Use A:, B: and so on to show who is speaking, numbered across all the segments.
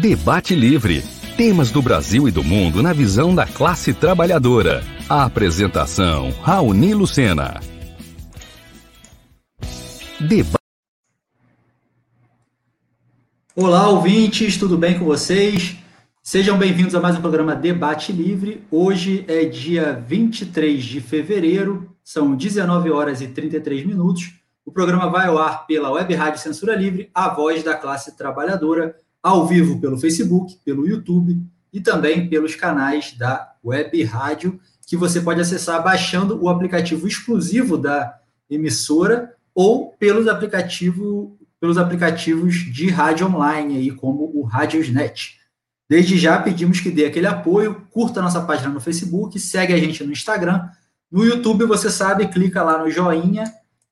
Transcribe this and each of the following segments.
A: Debate Livre. Temas do Brasil e do mundo na visão da classe trabalhadora. A apresentação, Raoni Lucena.
B: Debate. Olá, ouvintes, tudo bem com vocês? Sejam bem-vindos a mais um programa Debate Livre. Hoje é dia 23 de fevereiro, são 19 horas e 33 minutos. O programa vai ao ar pela Web Rádio Censura Livre, a voz da classe trabalhadora, ao vivo pelo Facebook, pelo YouTube e também pelos canais da Web Rádio, que você pode acessar baixando o aplicativo exclusivo da emissora ou pelos, aplicativo, pelos aplicativos de rádio online, aí, como o Radiosnet. Desde já pedimos que dê aquele apoio, curta nossa página no Facebook, segue a gente no Instagram. No YouTube, você sabe, clica lá no joinha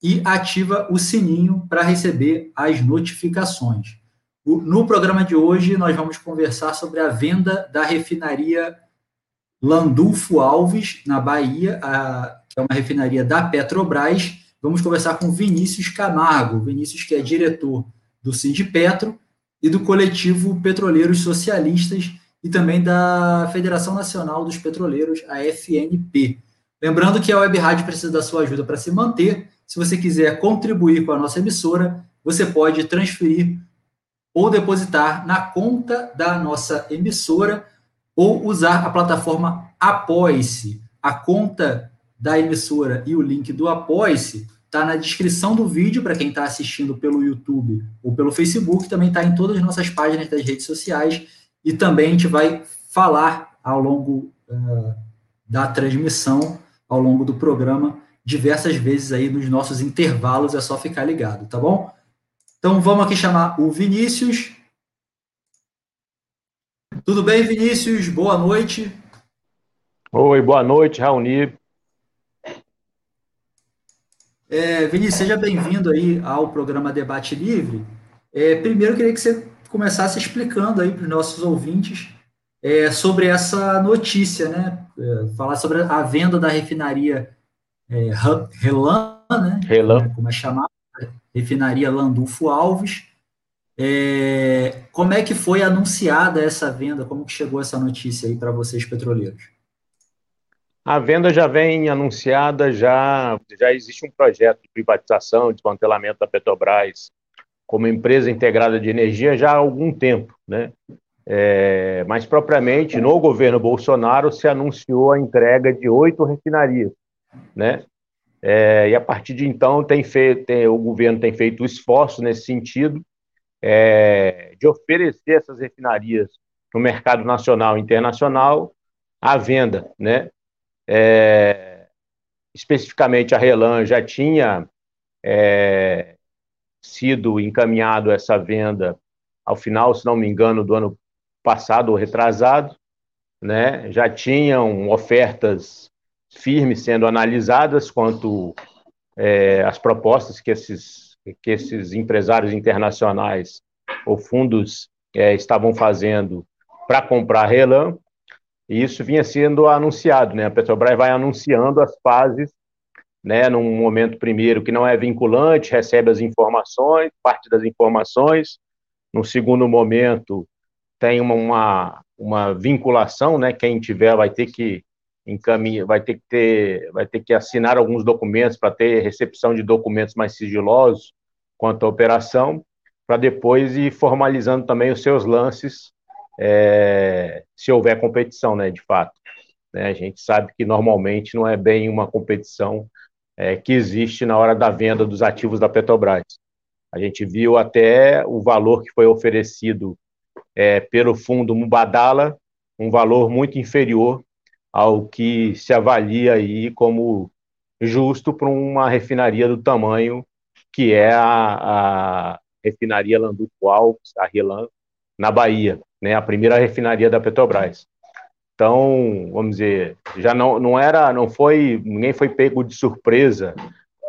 B: e ativa o sininho para receber as notificações. No programa de hoje, nós vamos conversar sobre a venda da refinaria Landulfo Alves, na Bahia, que é uma refinaria da Petrobras. Vamos conversar com Vinícius Camargo, Vinícius que é diretor do Sindipetro e do coletivo Petroleiros Socialistas e também da Federação Nacional dos Petroleiros, a FNP. Lembrando que a Web Rádio precisa da sua ajuda para se manter, se você quiser contribuir com a nossa emissora, você pode transferir ou depositar na conta da nossa emissora ou usar a plataforma Apoie-se. A conta da emissora e o link do Apoie-se está na descrição do vídeo para quem está assistindo pelo YouTube ou pelo Facebook, também está em todas as nossas páginas das redes sociais e também a gente vai falar ao longo uh, da transmissão, ao longo do programa, diversas vezes aí nos nossos intervalos, é só ficar ligado, tá bom? Então vamos aqui chamar o Vinícius. Tudo bem, Vinícius? Boa noite.
C: Oi, boa noite, Raoni.
B: É, Vinícius, seja bem-vindo aí ao programa Debate Livre. É, primeiro, eu queria que você começasse explicando aí para os nossos ouvintes é, sobre essa notícia, né? É, falar sobre a venda da refinaria é, Relan, né? Relan. Como é chamado? Refinaria Landulfo Alves. É, como é que foi anunciada essa venda? Como que chegou essa notícia aí para vocês, petroleiros?
C: A venda já vem anunciada, já, já existe um projeto de privatização, desmantelamento da Petrobras como empresa integrada de energia já há algum tempo, né? É, mas propriamente no governo Bolsonaro se anunciou a entrega de oito refinarias, né? É, e a partir de então tem feito, tem, o governo tem feito esforço nesse sentido é, de oferecer essas refinarias no mercado nacional e internacional à venda, né? É, especificamente a Relan já tinha é, sido encaminhado essa venda ao final, se não me engano, do ano passado ou retrasado, né? Já tinham ofertas firmes sendo analisadas quanto é, as propostas que esses, que esses empresários internacionais ou fundos é, estavam fazendo para comprar a Relan, e isso vinha sendo anunciado, né? A Petrobras vai anunciando as fases, né? Num momento primeiro que não é vinculante, recebe as informações, parte das informações. No segundo momento tem uma, uma, uma vinculação, né? Quem tiver vai ter que encaminha, vai ter que ter, vai ter que assinar alguns documentos para ter recepção de documentos mais sigilosos quanto à operação, para depois ir formalizando também os seus lances, é, se houver competição, né, de fato. Né, a gente sabe que normalmente não é bem uma competição é, que existe na hora da venda dos ativos da Petrobras. A gente viu até o valor que foi oferecido é, pelo fundo Mubadala, um valor muito inferior ao que se avalia aí como justo para uma refinaria do tamanho que é a, a refinaria Landulfo Alves, a Rilan, na Bahia, né, a primeira refinaria da Petrobras. Então, vamos dizer, já não, não era, não foi, ninguém foi pego de surpresa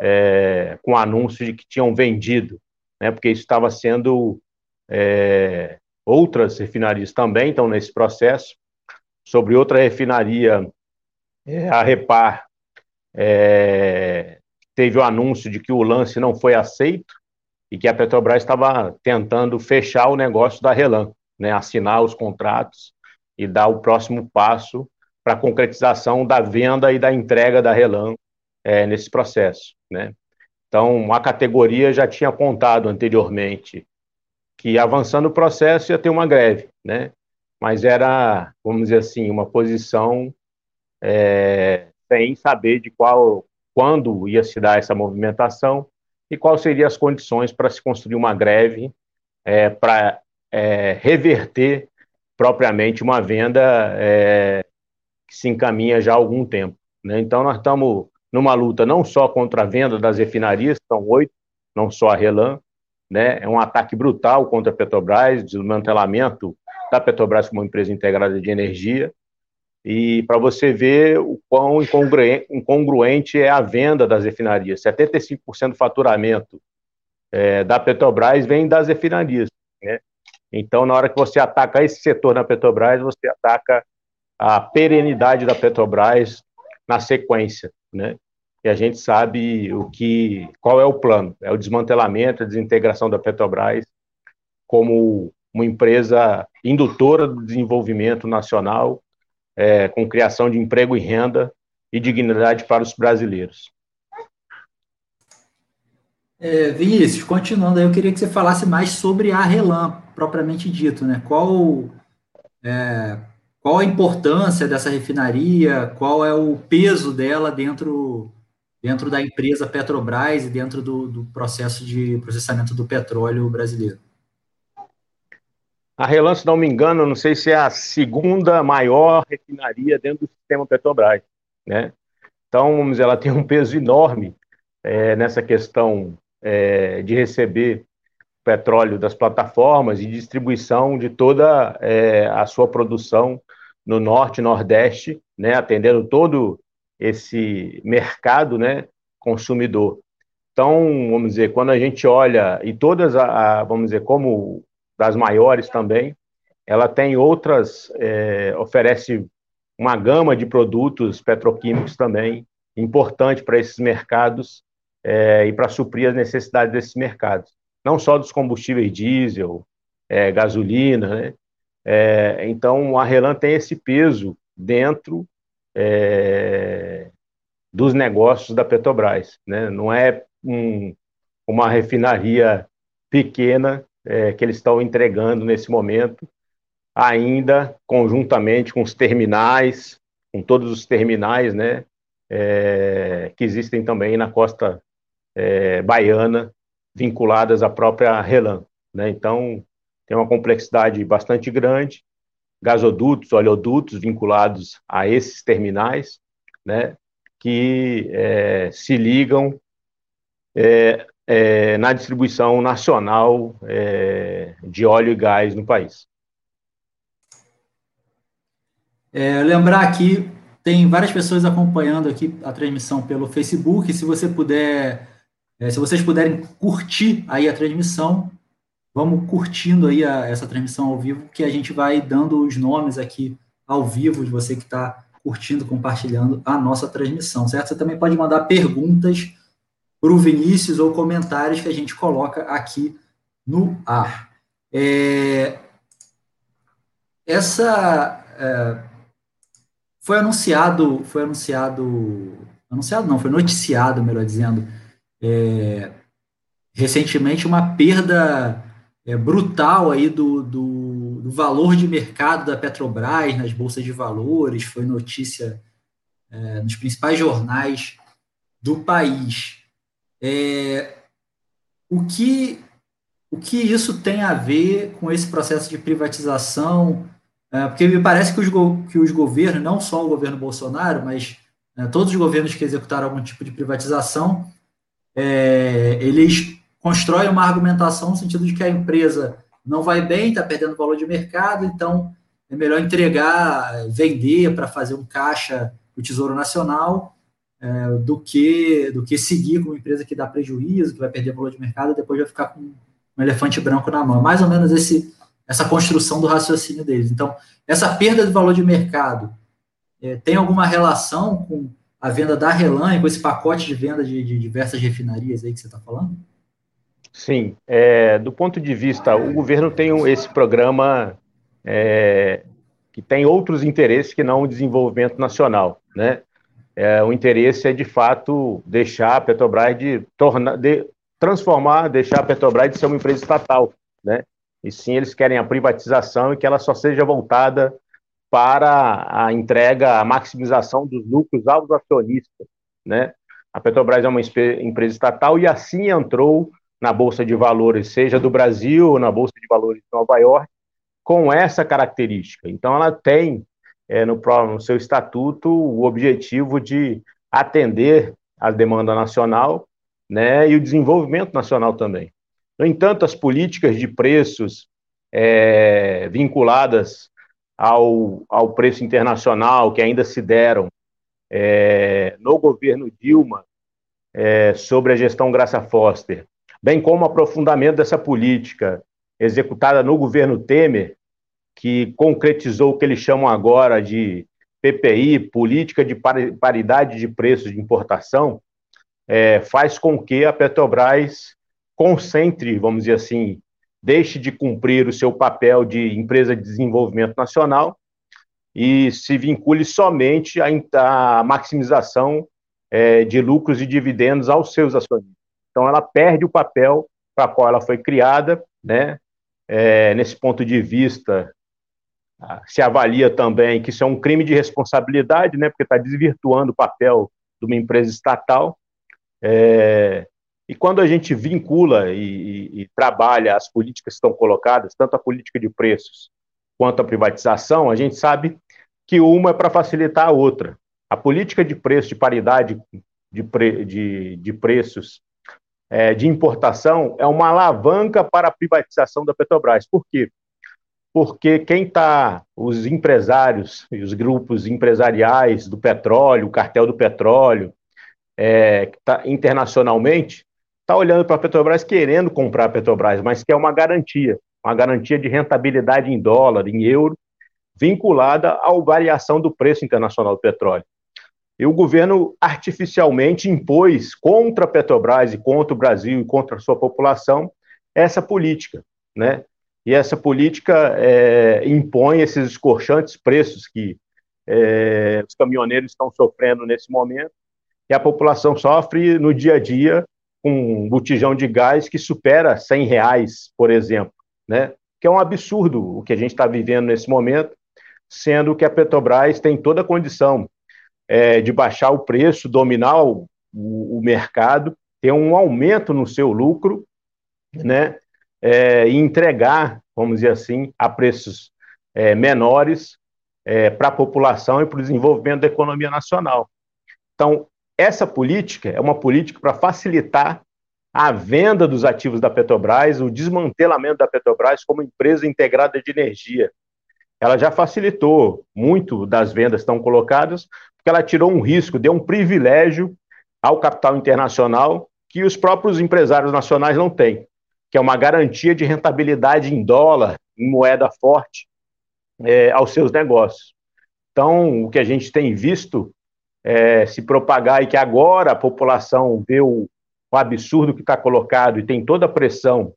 C: é, com o anúncio de que tinham vendido, né, porque isso estava sendo é, outras refinarias também estão nesse processo, sobre outra refinaria, é, a Repar, é, teve o anúncio de que o lance não foi aceito e que a Petrobras estava tentando fechar o negócio da Relan. né, assinar os contratos e dar o próximo passo para a concretização da venda e da entrega da Relan é, nesse processo. Né? Então, a categoria já tinha apontado anteriormente que, avançando o processo, ia ter uma greve, né? Mas era, vamos dizer assim, uma posição é, sem saber de qual, quando ia se dar essa movimentação e quais seriam as condições para se construir uma greve é, para é, reverter propriamente uma venda é, que se encaminha já há algum tempo. Né? Então, nós estamos numa luta não só contra a venda das refinarias, são oito, não só a Relan, né? é um ataque brutal contra a Petrobras, desmantelamento da Petrobras como empresa integrada de energia, e para você ver o quão incongruente é a venda das refinarias. 75% do faturamento é, da Petrobras vem das refinarias. Né? Então, na hora que você ataca esse setor na Petrobras, você ataca a perenidade da Petrobras na sequência. Né? E a gente sabe o que, qual é o plano: é o desmantelamento, a desintegração da Petrobras como uma empresa indutora do desenvolvimento nacional é, com criação de emprego e renda e dignidade para os brasileiros.
B: É, Vinícius, continuando eu queria que você falasse mais sobre a Relan, propriamente dito, né? Qual, é, qual a importância dessa refinaria, qual é o peso dela dentro, dentro da empresa Petrobras e dentro do, do processo de processamento do petróleo brasileiro?
C: A Relan, se não me engano, não sei se é a segunda maior refinaria dentro do sistema Petrobras, né? Então, vamos dizer, ela tem um peso enorme é, nessa questão é, de receber petróleo das plataformas e distribuição de toda é, a sua produção no norte e nordeste, né, atendendo todo esse mercado, né, consumidor. Então, vamos dizer, quando a gente olha e todas, a, a vamos dizer, como das maiores também. Ela tem outras, é, oferece uma gama de produtos petroquímicos também, importante para esses mercados é, e para suprir as necessidades desses mercados. Não só dos combustíveis diesel, é, gasolina, né? É, então, a Relan tem esse peso dentro é, dos negócios da Petrobras. Né? Não é um, uma refinaria pequena é, que eles estão entregando nesse momento, ainda conjuntamente com os terminais, com todos os terminais, né, é, que existem também na costa é, baiana, vinculadas à própria Relan. Né? Então, tem uma complexidade bastante grande, gasodutos, oleodutos vinculados a esses terminais, né, que é, se ligam é, é, na distribuição nacional é, de óleo e gás no país.
B: É, lembrar aqui, tem várias pessoas acompanhando aqui a transmissão pelo Facebook. Se você puder, é, se vocês puderem curtir aí a transmissão, vamos curtindo aí a, essa transmissão ao vivo, que a gente vai dando os nomes aqui ao vivo de você que está curtindo, compartilhando a nossa transmissão, certo? Você também pode mandar perguntas Vinícius ou comentários que a gente coloca aqui no ar. É, essa é, foi anunciado, foi anunciado, anunciado não, foi noticiado, melhor dizendo, é, recentemente uma perda é, brutal aí do, do, do, valor de mercado da Petrobras nas bolsas de valores, foi notícia é, nos principais jornais do país. É, o, que, o que isso tem a ver com esse processo de privatização? É, porque me parece que os, que os governos, não só o governo Bolsonaro, mas é, todos os governos que executaram algum tipo de privatização, é, eles constroem uma argumentação no sentido de que a empresa não vai bem, está perdendo valor de mercado, então é melhor entregar, vender para fazer um caixa do Tesouro Nacional é, do que do que seguir com uma empresa que dá prejuízo, que vai perder valor de mercado e depois vai ficar com um elefante branco na mão. Mais ou menos esse, essa construção do raciocínio deles. Então, essa perda de valor de mercado é, tem alguma relação com a venda da Relan, com esse pacote de venda de, de diversas refinarias aí que você está falando?
C: Sim, é, do ponto de vista, o governo tem esse programa é, que tem outros interesses que não o desenvolvimento nacional, né? É, o interesse é de fato deixar a Petrobras de tornar, de transformar, deixar a Petrobras de ser uma empresa estatal, né? E sim, eles querem a privatização e que ela só seja voltada para a entrega, a maximização dos lucros aos acionistas, né? A Petrobras é uma empresa estatal e assim entrou na Bolsa de Valores, seja do Brasil ou na Bolsa de Valores de Nova York, com essa característica. Então, ela tem é, no, no seu estatuto o objetivo de atender a demanda nacional né, e o desenvolvimento nacional também. No entanto, as políticas de preços é, vinculadas ao, ao preço internacional que ainda se deram é, no governo Dilma é, sobre a gestão Graça Foster, bem como o aprofundamento dessa política executada no governo Temer, que concretizou o que eles chamam agora de PPI, Política de Paridade de Preços de Importação, é, faz com que a Petrobras concentre, vamos dizer assim, deixe de cumprir o seu papel de empresa de desenvolvimento nacional e se vincule somente à, maximização é, de lucros e dividendos aos seus acionistas. Então, ela perde o papel para qual ela foi criada, né? É, nesse ponto de vista, se avalia também que isso é um crime de responsabilidade, né? Porque está desvirtuando o papel de uma empresa estatal. É, e quando a gente vincula e, e, e, trabalha as políticas que estão colocadas, tanto a política de preços quanto a privatização, a gente sabe que uma é para facilitar a outra. A política de preço, de paridade de, pre, de, de preços é, de importação é uma alavanca para a privatização da Petrobras. Por quê? Porque quem está, os empresários e os grupos empresariais do petróleo, o cartel do petróleo, é, tá internacionalmente, está olhando para a Petrobras querendo comprar a Petrobras, mas quer uma garantia, uma garantia de rentabilidade em dólar, em euro, vinculada à variação do preço internacional do petróleo. E o governo artificialmente impôs contra a Petrobras e contra o Brasil e contra a sua população essa política, né? E essa política é, impõe esses escorchantes preços que é, os caminhoneiros estão sofrendo nesse momento e a população sofre no dia a dia com um botijão de gás que supera 100 reais, por exemplo, né? Que é um absurdo o que a gente está vivendo nesse momento, sendo que a Petrobras tem toda a condição é, de baixar o preço, dominar o, o, o, mercado, ter um aumento no seu lucro, né? É, e entregar, vamos dizer assim, a preços é, menores é, para a população e para o desenvolvimento da economia nacional. Então, essa política é uma política para facilitar a venda dos ativos da Petrobras, o desmantelamento da Petrobras como empresa integrada de energia. Ela já facilitou muito das vendas estão colocadas, porque ela tirou um risco, deu um privilégio ao capital internacional que os próprios empresários nacionais não têm, que é uma garantia de rentabilidade em dólar, em moeda forte, é, aos seus negócios. Então, o que a gente tem visto é, se propagar e que agora a população vê o, o absurdo que está colocado e tem toda a pressão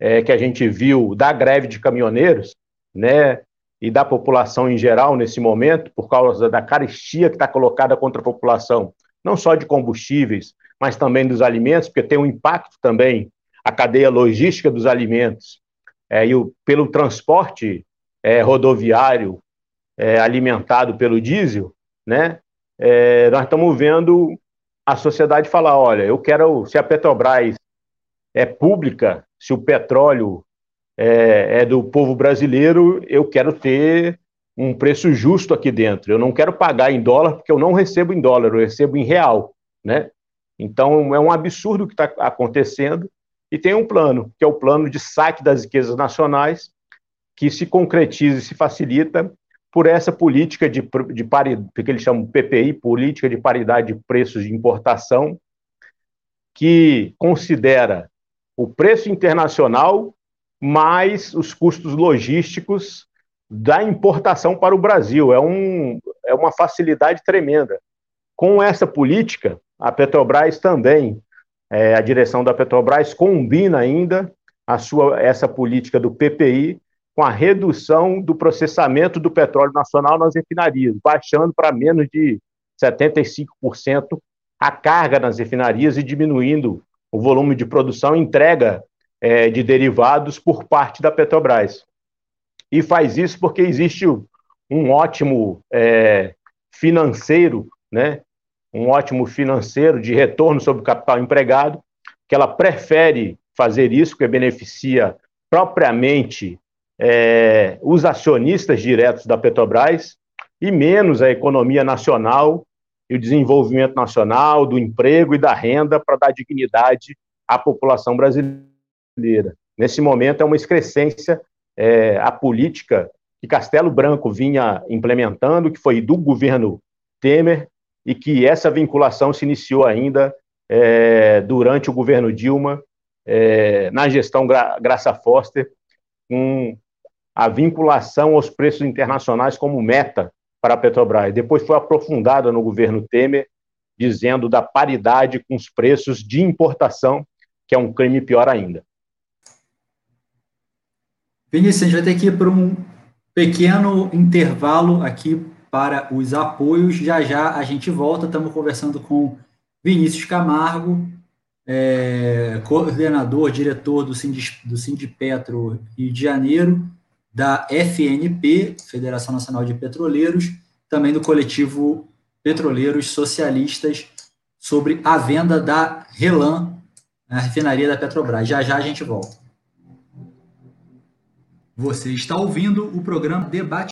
C: é, que a gente viu da greve de caminhoneiros, né, e da população em geral nesse momento, por causa da carestia que está colocada contra a população, não só de combustíveis, mas também dos alimentos, porque tem um impacto também a cadeia logística dos alimentos é, e o, pelo transporte é, rodoviário é, alimentado pelo diesel, né? É, nós estamos vendo a sociedade falar, olha, eu quero, se a Petrobras é pública, se o petróleo é, é do povo brasileiro, eu quero ter um preço justo aqui dentro. Eu não quero pagar em dólar, porque eu não recebo em dólar, eu recebo em real, né? Então, é um absurdo o que está acontecendo. E tem um plano, que é o plano de saque das riquezas nacionais, que se concretiza e se facilita por essa política de, de paridade, que eles chamam PPI, Política de Paridade de Preços de Importação, que considera o preço internacional mais os custos logísticos da importação para o Brasil. É, um, é uma facilidade tremenda. Com essa política, a Petrobras também, é, a direção da Petrobras combina ainda a sua, essa política do PPI com a redução do processamento do petróleo nacional nas refinarias, baixando para menos de 75% a carga nas refinarias e diminuindo o volume de produção e entrega é, de derivados por parte da Petrobras. E faz isso porque existe um ótimo é, financeiro, né? Um ótimo financeiro de retorno sobre o capital empregado, que ela prefere fazer isso, que beneficia propriamente é, os acionistas diretos da Petrobras e menos a economia nacional e o desenvolvimento nacional, do emprego e da renda para dar dignidade à população brasileira. Nesse momento, é uma excrescência é, a política que Castelo Branco vinha implementando, que foi do governo Temer, e que essa vinculação se iniciou ainda é, durante o governo Dilma, é, na gestão Gra Graça Foster, com a vinculação aos preços internacionais como meta para a Petrobras. Depois foi aprofundada no governo Temer, dizendo da paridade com os preços de importação, que é um crime pior ainda.
B: Vinícius, a gente vai ter que ir para um pequeno intervalo aqui para os apoios. Já já a gente volta, estamos conversando com Vinícius Camargo, é, coordenador, diretor do, Sind, do Sindipetro Rio de Janeiro, da FNP, Federação Nacional de Petroleiros, também do coletivo Petroleiros Socialistas, sobre a venda da Relan, a refinaria da Petrobras. Já já a gente volta. Você está ouvindo o programa Debate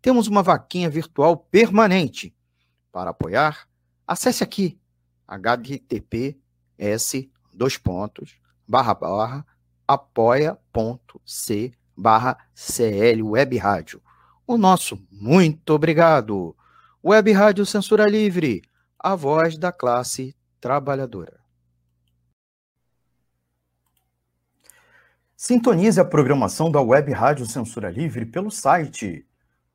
D: temos uma vaquinha virtual permanente. Para apoiar, acesse aqui https dois pontos barra barra apoia.c barra CL Web Rádio. O nosso muito obrigado. Web Rádio Censura Livre, a voz da classe trabalhadora. Sintonize a programação da Web Rádio Censura Livre pelo site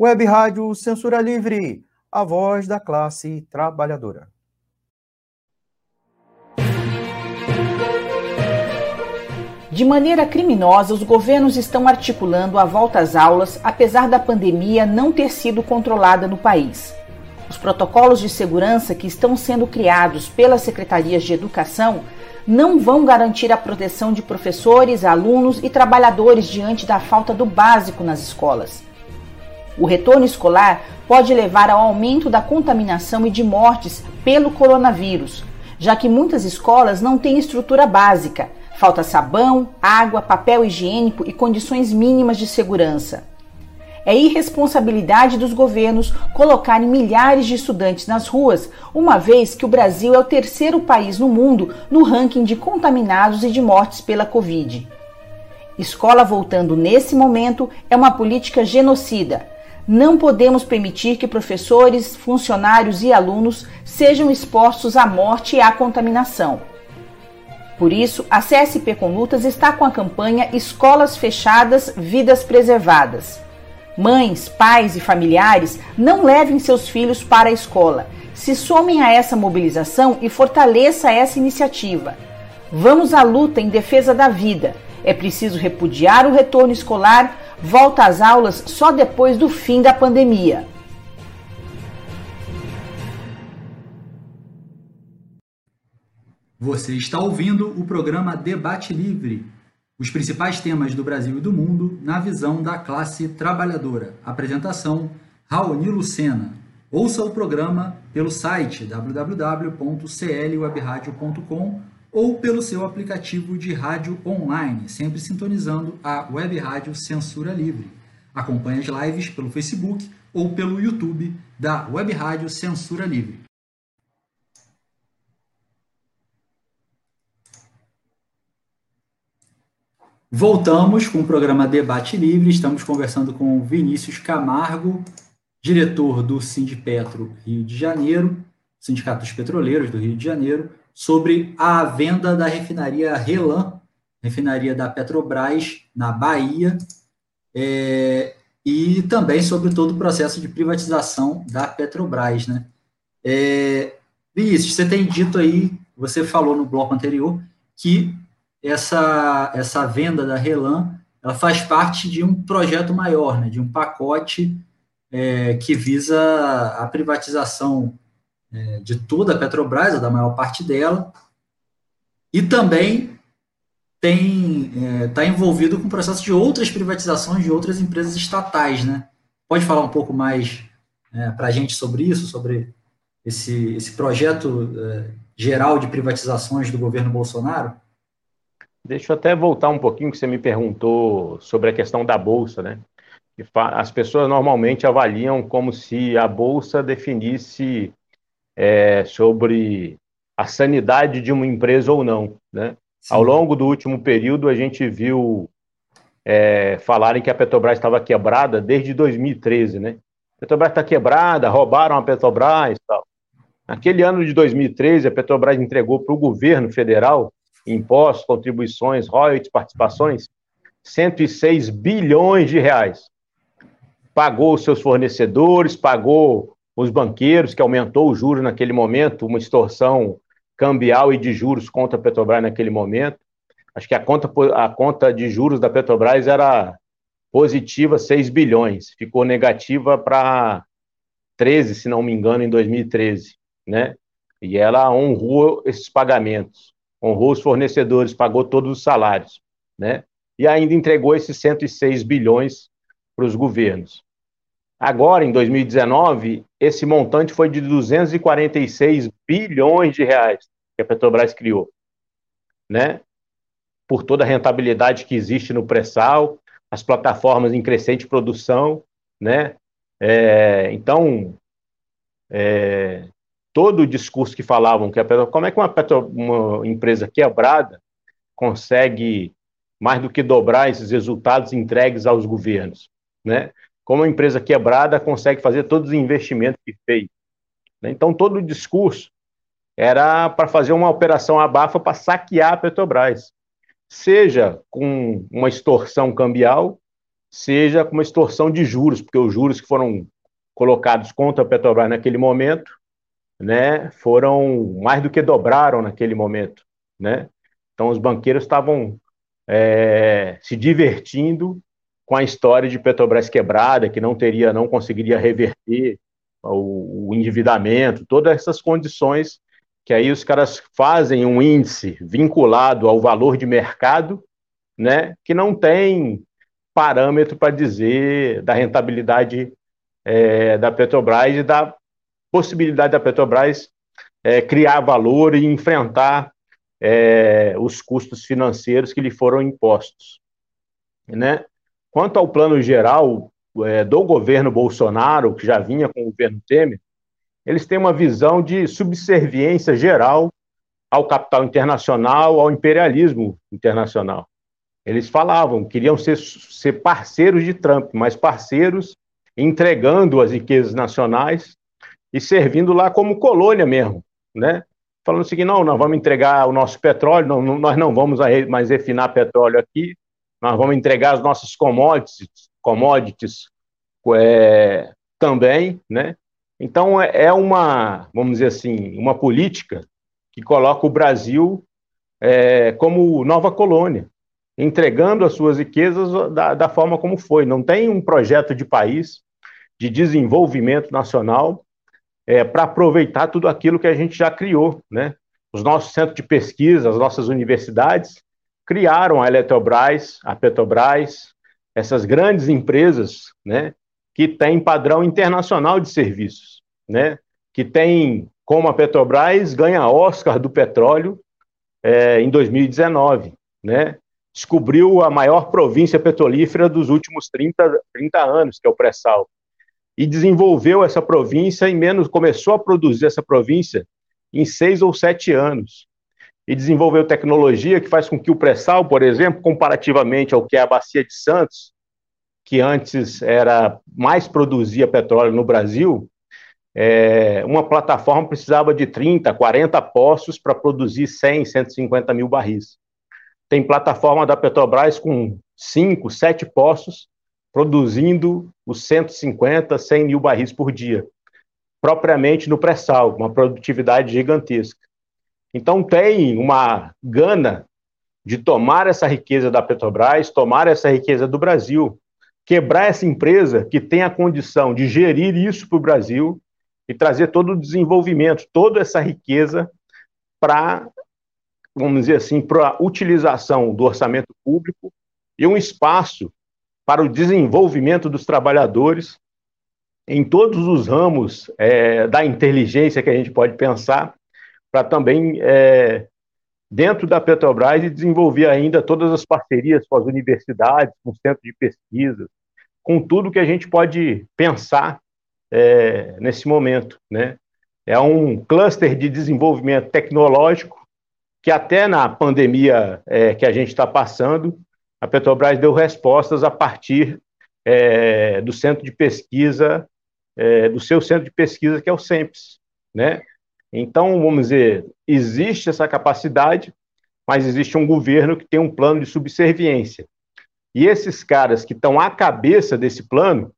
D: Web Rádio Censura Livre, a voz da classe trabalhadora.
E: De maneira criminosa, os governos estão articulando a volta às aulas, apesar da pandemia não ter sido controlada no país. Os protocolos de segurança que estão sendo criados pelas secretarias de educação não vão garantir a proteção de professores, alunos e trabalhadores diante da falta do básico nas escolas. O retorno escolar pode levar ao aumento da contaminação e de mortes pelo coronavírus, já que muitas escolas não têm estrutura básica, falta sabão, água, papel higiênico e condições mínimas de segurança. É irresponsabilidade dos governos colocarem milhares de estudantes nas ruas, uma vez que o Brasil é o terceiro país no mundo no ranking de contaminados e de mortes pela Covid. Escola voltando nesse momento é uma política genocida não podemos permitir que professores, funcionários e alunos sejam expostos à morte e à contaminação. Por isso, a CSP Conlutas está com a campanha Escolas Fechadas, Vidas Preservadas. Mães, pais e familiares não levem seus filhos para a escola. Se somem a essa mobilização e fortaleça essa iniciativa. Vamos à luta em defesa da vida. É preciso repudiar o retorno escolar, volta às aulas só depois do fim da pandemia.
B: Você está ouvindo o programa Debate Livre. Os principais temas do Brasil e do mundo na visão da classe trabalhadora. Apresentação: Raoni Lucena. Ouça o programa pelo site www.clwebradio.com ou pelo seu aplicativo de rádio online, sempre sintonizando a Web Rádio Censura Livre. Acompanhe as lives pelo Facebook ou pelo YouTube da Web Rádio Censura Livre. Voltamos com o programa Debate Livre. Estamos conversando com Vinícius Camargo, diretor do Sindipetro Rio de Janeiro, Sindicato dos Petroleiros do Rio de Janeiro, sobre a venda da refinaria Relan, refinaria da Petrobras na Bahia, é, e também sobre todo o processo de privatização da Petrobras. Né? É, Vinícius, você tem dito aí, você falou no bloco anterior, que essa, essa venda da Relan ela faz parte de um projeto maior, né, de um pacote é, que visa a privatização é, de toda a Petrobras, ou da maior parte dela, e também está é, envolvido com o processo de outras privatizações de outras empresas estatais, né? Pode falar um pouco mais é, para a gente sobre isso, sobre esse, esse projeto é, geral de privatizações do governo Bolsonaro?
C: Deixa eu até voltar um pouquinho que você me perguntou sobre a questão da bolsa, né? As pessoas normalmente avaliam como se a bolsa definisse é, sobre a sanidade de uma empresa ou não, né? Ao longo do último período, a gente viu é, falarem que a Petrobras estava quebrada desde 2013, né? A Petrobras está quebrada, roubaram a Petrobras tal. Naquele ano de 2013, a Petrobras entregou para o governo federal impostos, contribuições, royalties, participações, 106 bilhões de reais. Pagou os seus fornecedores, pagou os banqueiros, que aumentou o juro naquele momento, uma extorsão cambial e de juros contra a Petrobras naquele momento. Acho que a conta, a conta de juros da Petrobras era positiva 6 bilhões, ficou negativa para 13, se não me engano, em 2013, né? E ela honrou esses pagamentos honrou os fornecedores, pagou todos os salários, né? E ainda entregou esses 106 bilhões para os governos. Agora, em 2019, esse montante foi de 246 bilhões de reais que a Petrobras criou, né? Por toda a rentabilidade que existe no pré-sal, as plataformas em crescente produção, né? É, então, é, todo o discurso que falavam que a Petro, como é que uma, Petro, uma empresa quebrada consegue mais do que dobrar esses resultados entregues aos governos, né? Como uma empresa quebrada consegue fazer todos os investimentos que fez. Né? Então, todo o discurso era para fazer uma operação abafa para saquear a Petrobras, seja com uma extorsão cambial, seja com uma extorsão de juros, porque os juros que foram colocados contra a Petrobras naquele momento né, foram mais do que dobraram naquele momento, né? Então os banqueiros estavam é, se divertindo com a história de Petrobras quebrada, que não teria, não conseguiria reverter o, o endividamento, todas essas condições que aí os caras fazem um índice vinculado ao valor de mercado, né, que não tem parâmetro para dizer da rentabilidade é, da Petrobras e da possibilidade da Petrobras é, criar valor e enfrentar é, os custos financeiros que lhe foram impostos. Né? Quanto ao plano geral é, do governo Bolsonaro, que já vinha com o governo Temer, eles têm uma visão de subserviência geral ao capital internacional, ao imperialismo internacional. Eles falavam, queriam ser, ser parceiros de Trump, mas parceiros entregando as riquezas nacionais e servindo lá como colônia mesmo, né? Falando o seguinte, não, nós vamos entregar o nosso petróleo, não, nós não vamos mais refinar petróleo aqui, nós vamos entregar as nossas commodities, commodities é, também, né? Então é, é uma, vamos dizer assim, uma política que coloca o Brasil é, como nova colônia, entregando as suas riquezas da, da forma como foi. Não tem um projeto de país de desenvolvimento nacional é, para aproveitar tudo aquilo que a gente já criou, né? Os nossos centros de pesquisa, as nossas universidades criaram a Eletrobras, a Petrobras, essas grandes empresas, né? Que têm padrão internacional de serviços, né? Que tem, como a Petrobras, ganha Oscar do petróleo é, em 2019, né? Descobriu a maior província petrolífera dos últimos 30, 30 anos, que é o pré-sal e desenvolveu essa província em menos, começou a produzir essa província em seis ou sete anos. E desenvolveu tecnologia que faz com que o pré-sal, por exemplo, comparativamente ao que é a Bacia de Santos, que antes era mais produzia petróleo no Brasil, é, uma plataforma precisava de 30, 40 poços para produzir 100, 150 mil barris. Tem plataforma da Petrobras com 5, 7 poços produzindo os 150, 100 mil barris por dia, propriamente no pré-sal, uma produtividade gigantesca. Então tem uma gana de tomar essa riqueza da Petrobras, tomar essa riqueza do Brasil, quebrar essa empresa que tem a condição de gerir isso para o Brasil e trazer todo o desenvolvimento, toda essa riqueza para, vamos dizer assim, para a utilização do orçamento público e um espaço para o desenvolvimento dos trabalhadores em todos os ramos é, da inteligência que a gente pode pensar, para também, é, dentro da Petrobras, e desenvolver ainda todas as parcerias com as universidades, com os centros de pesquisa, com tudo que a gente pode pensar é, nesse momento. Né? É um cluster de desenvolvimento tecnológico que até na pandemia é, que a gente está passando, a Petrobras deu respostas a partir é, do centro de pesquisa, é, do seu centro de pesquisa, que é o SEMPES, né? Então, vamos dizer, existe essa capacidade, mas existe um governo que tem um plano de subserviência. E esses caras que estão à cabeça desse plano,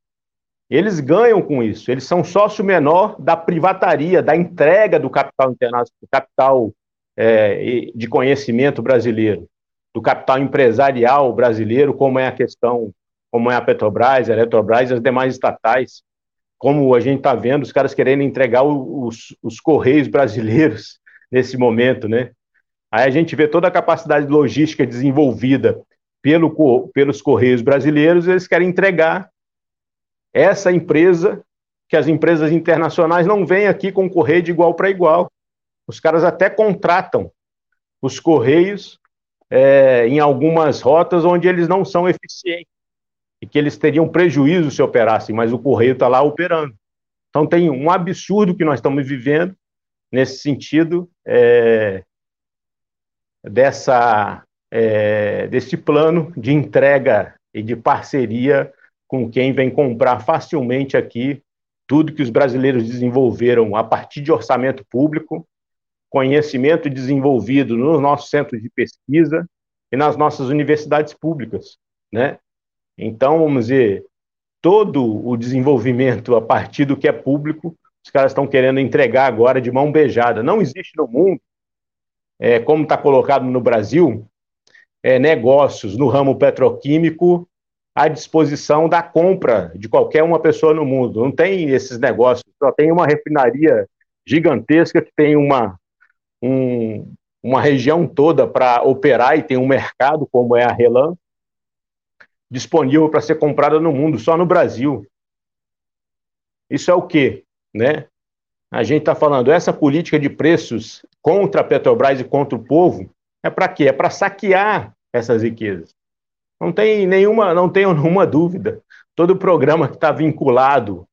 C: eles ganham com isso. Eles são sócio menor da privataria, da entrega do capital internacional, do capital é, de conhecimento brasileiro do capital empresarial brasileiro, como é a questão, como é a Petrobras, a Eletrobras e as demais estatais, como a gente está vendo, os caras querendo entregar os, os Correios brasileiros nesse momento, né? Aí a gente vê toda a capacidade logística desenvolvida pelo, pelos Correios brasileiros, eles querem entregar essa empresa, que as empresas internacionais não vêm aqui concorrer de igual para igual. Os caras até contratam os Correios é, em algumas rotas onde eles não são eficientes e que eles teriam prejuízo se operassem, mas o correio está lá operando. Então tem um absurdo que nós estamos vivendo nesse sentido é, dessa é, desse plano de entrega e de parceria com quem vem comprar facilmente aqui tudo que os brasileiros desenvolveram a partir de orçamento público conhecimento desenvolvido nos nossos centros de pesquisa e nas nossas universidades públicas, né? Então, vamos dizer, todo o desenvolvimento a partir do que é público, os caras estão querendo entregar agora de mão beijada. Não existe no mundo, é, como está colocado no Brasil, é, negócios no ramo petroquímico à disposição da compra de qualquer uma pessoa no mundo. Não tem esses negócios, só tem uma refinaria gigantesca que tem uma um, uma região toda para operar e tem um mercado como é a Relan disponível para ser comprada no mundo, só no Brasil. Isso é o quê? Né? A gente está falando, essa política de preços contra a Petrobras e contra o povo é para quê? É para saquear essas riquezas. Não tem nenhuma, não tenho nenhuma dúvida. Todo programa que está vinculado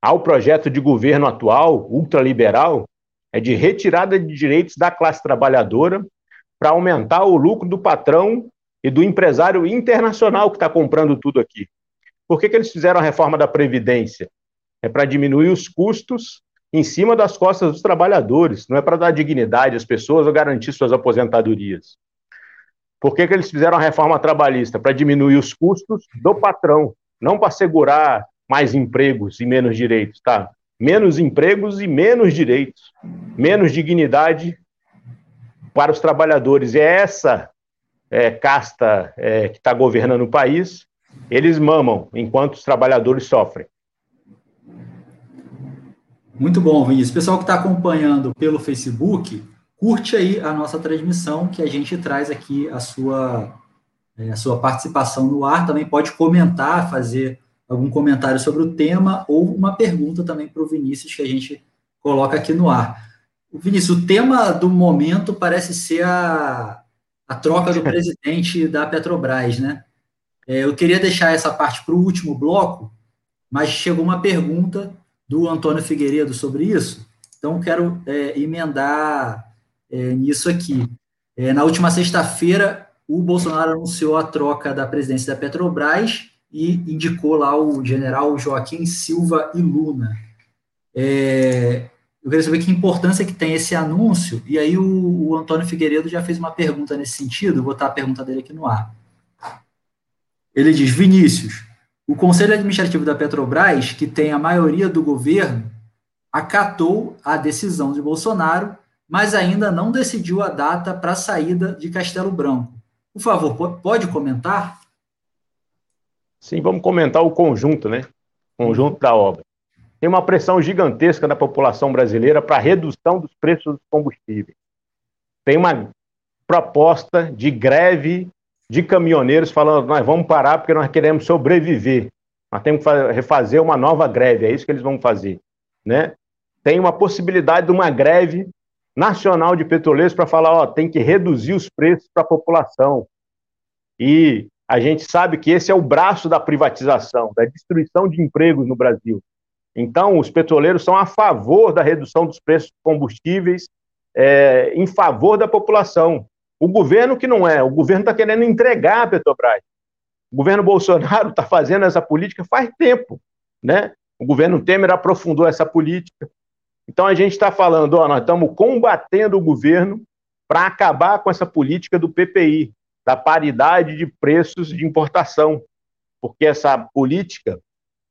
C: ao projeto de governo atual, ultraliberal, é de retirada de direitos da classe trabalhadora para aumentar o lucro do patrão e do empresário internacional que está comprando tudo aqui. Por que, que eles fizeram a reforma da Previdência? É para diminuir os custos em cima das costas dos trabalhadores, não é para dar dignidade às pessoas ou garantir suas aposentadorias. Por que, que eles fizeram a reforma trabalhista? Para diminuir os custos do patrão, não para segurar mais empregos e menos direitos, tá? Menos empregos e menos direitos, menos dignidade para os trabalhadores. E é essa é, casta é, que está governando o país, eles mamam enquanto os trabalhadores sofrem.
B: Muito bom, Vinícius. Pessoal que está acompanhando pelo Facebook, curte aí a nossa transmissão, que a gente traz aqui a sua, é, a sua participação no ar. Também pode comentar, fazer algum comentário sobre o tema ou uma pergunta também para o Vinícius que a gente coloca aqui no ar. Vinícius, o tema do momento parece ser a, a troca do presidente da Petrobras, né? É, eu queria deixar essa parte para o último bloco, mas chegou uma pergunta do Antônio Figueiredo sobre isso, então quero é, emendar é, nisso aqui. É, na última sexta-feira, o Bolsonaro anunciou a troca da presidência da Petrobras e indicou lá o general Joaquim Silva e Luna. É, eu queria saber que importância que tem esse anúncio, e aí o, o Antônio Figueiredo já fez uma pergunta nesse sentido, vou botar a pergunta dele aqui no ar. Ele diz, Vinícius, o Conselho Administrativo da Petrobras, que tem a maioria do governo, acatou a decisão de Bolsonaro, mas ainda não decidiu a data para a saída de Castelo Branco. Por favor, pode comentar?
C: Sim, vamos comentar o conjunto, né? Conjunto da obra. Tem uma pressão gigantesca da população brasileira para redução dos preços dos combustíveis. Tem uma proposta de greve de caminhoneiros falando: nós vamos parar porque nós queremos sobreviver. Nós temos que refazer uma nova greve, é isso que eles vão fazer. Né? Tem uma possibilidade de uma greve nacional de petroleiros para falar: ó, tem que reduzir os preços para a população. E a gente sabe que esse é o braço da privatização, da destruição de empregos no Brasil. Então, os petroleiros são a favor da redução dos preços dos combustíveis, é, em favor da população. O governo que não é, o governo está querendo entregar a Petrobras. O governo Bolsonaro está fazendo essa política faz tempo, né? O governo Temer aprofundou essa política. Então a gente está falando, ó, nós estamos combatendo o governo para acabar com essa política do PPI, da paridade de preços de importação, porque essa política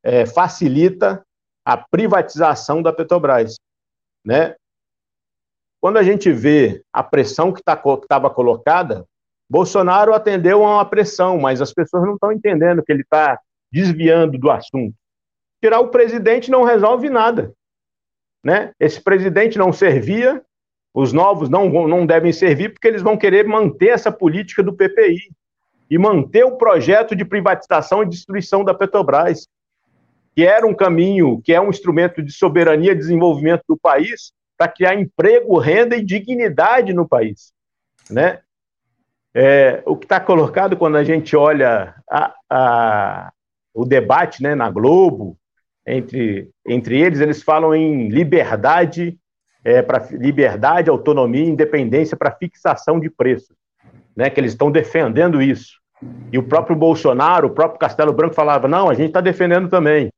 C: é, facilita a privatização da Petrobras, né? Quando a gente vê a pressão que tá estava colocada, Bolsonaro atendeu a uma pressão, mas as pessoas não estão entendendo que ele está desviando do assunto. Tirar o presidente não resolve nada. Né? Esse presidente não servia, os novos não, não devem servir, porque eles vão querer manter essa política do PPI e manter o projeto de privatização e destruição da Petrobras, que era um caminho, que é um instrumento de soberania e desenvolvimento do país, para criar emprego, renda e dignidade no país. Né? É, o que está colocado quando a gente olha a, a, o debate né, na Globo, entre, entre eles, eles falam em liberdade, é, liberdade, autonomia e independência para fixação de preços, né, que eles estão defendendo isso. E o próprio Bolsonaro, o próprio Castelo Branco falava, não, a gente está defendendo também.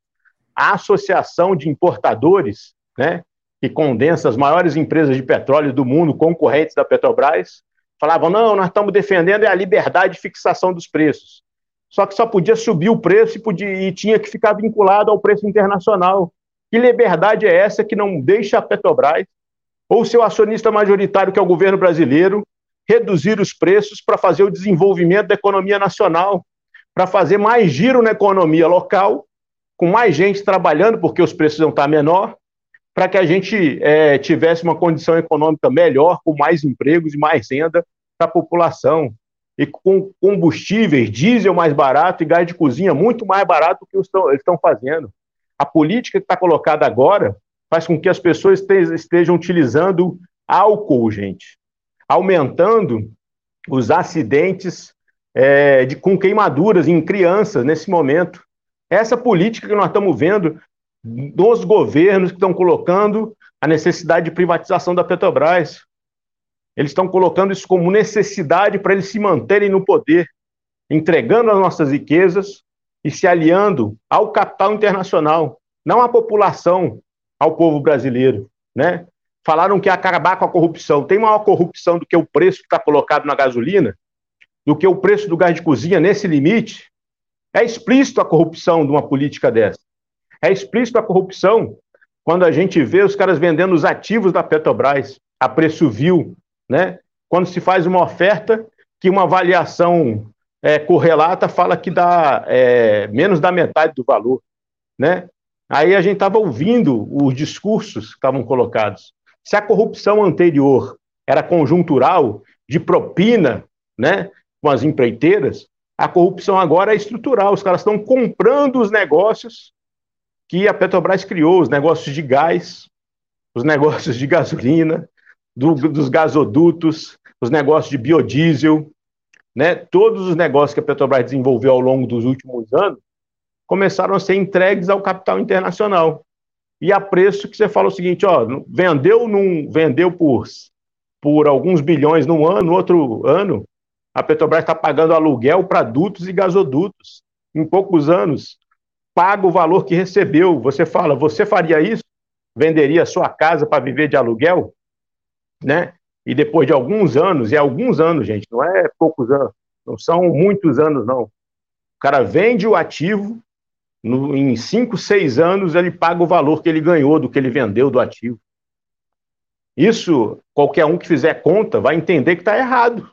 C: A Associação de Importadores, né, que condensa as maiores empresas de petróleo do mundo, concorrentes da Petrobras, falavam, não, nós estamos defendendo é a liberdade de fixação dos preços. Só que só podia subir o preço e, podia, e tinha que ficar vinculado ao preço internacional. Que liberdade é essa que não deixa a Petrobras ou seu acionista majoritário, que é o governo brasileiro, reduzir os preços para fazer o desenvolvimento da economia nacional, para fazer mais giro na economia local, com mais gente trabalhando, porque os preços vão estar menor, para que a gente é, tivesse uma condição econômica melhor, com mais empregos e mais renda para a população. E com combustíveis, diesel mais barato e gás de cozinha muito mais barato do que eles estão fazendo. A política que está colocada agora faz com que as pessoas estejam utilizando álcool, gente, aumentando os acidentes é, de, com queimaduras em crianças nesse momento. Essa política que nós estamos vendo dos governos que estão colocando a necessidade de privatização da Petrobras. Eles estão colocando isso como necessidade para eles se manterem no poder, entregando as nossas riquezas e se aliando ao capital internacional, não à população, ao povo brasileiro, né? Falaram que ia acabar com a corrupção. Tem maior corrupção do que o preço que está colocado na gasolina, do que o preço do gás de cozinha nesse limite. É explícito a corrupção de uma política dessa. É explícito a corrupção quando a gente vê os caras vendendo os ativos da Petrobras a preço vil, né? Quando se faz uma oferta que uma avaliação é, correlata fala que dá é, menos da metade do valor, né? Aí a gente estava ouvindo os discursos que estavam colocados. Se a corrupção anterior era conjuntural, de propina, né, com as empreiteiras, a corrupção agora é estrutural. Os caras estão comprando os negócios que a Petrobras criou, os negócios de gás, os negócios de gasolina, do, dos gasodutos, os negócios de biodiesel, né? Todos os negócios que a Petrobras desenvolveu ao longo dos últimos anos começaram a ser entregues ao capital internacional. E a preço que você fala o seguinte, ó, vendeu num, vendeu por, por alguns bilhões num ano, no outro ano, a Petrobras está pagando aluguel para dutos e gasodutos. Em poucos anos, paga o valor que recebeu. Você fala, você faria isso? Venderia a sua casa para viver de aluguel? Né? E depois de alguns anos, e alguns anos, gente, não é poucos anos, não são muitos anos, não. O cara vende o ativo, no, em cinco, seis anos, ele paga o valor que ele ganhou do que ele vendeu do ativo. Isso, qualquer um que fizer conta vai entender que está errado,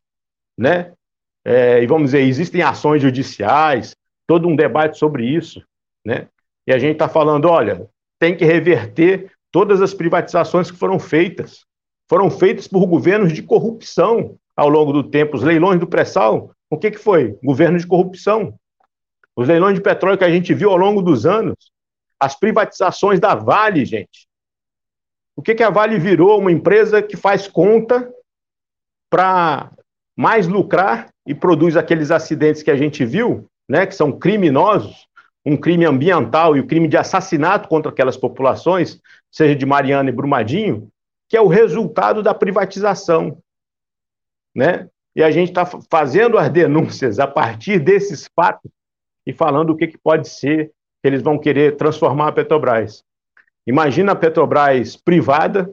C: né? É, e vamos dizer, existem ações judiciais, todo um debate sobre isso, né? E a gente está falando, olha, tem que reverter todas as privatizações que foram feitas. Foram feitas por governos de corrupção ao longo do tempo. Os leilões do pré-sal, o que, que foi? Governo de corrupção. Os leilões de petróleo que a gente viu ao longo dos anos, as privatizações da Vale, gente. O que, que a Vale virou? Uma empresa que faz conta para mais lucrar e produz aqueles acidentes que a gente viu, né, que são criminosos, um crime ambiental e o um crime de assassinato contra aquelas populações, seja de Mariana e Brumadinho, que é o resultado da privatização, né? E a gente está fazendo as denúncias a partir desses fatos e falando o que, que pode ser que eles vão querer transformar a Petrobras. Imagina a Petrobras privada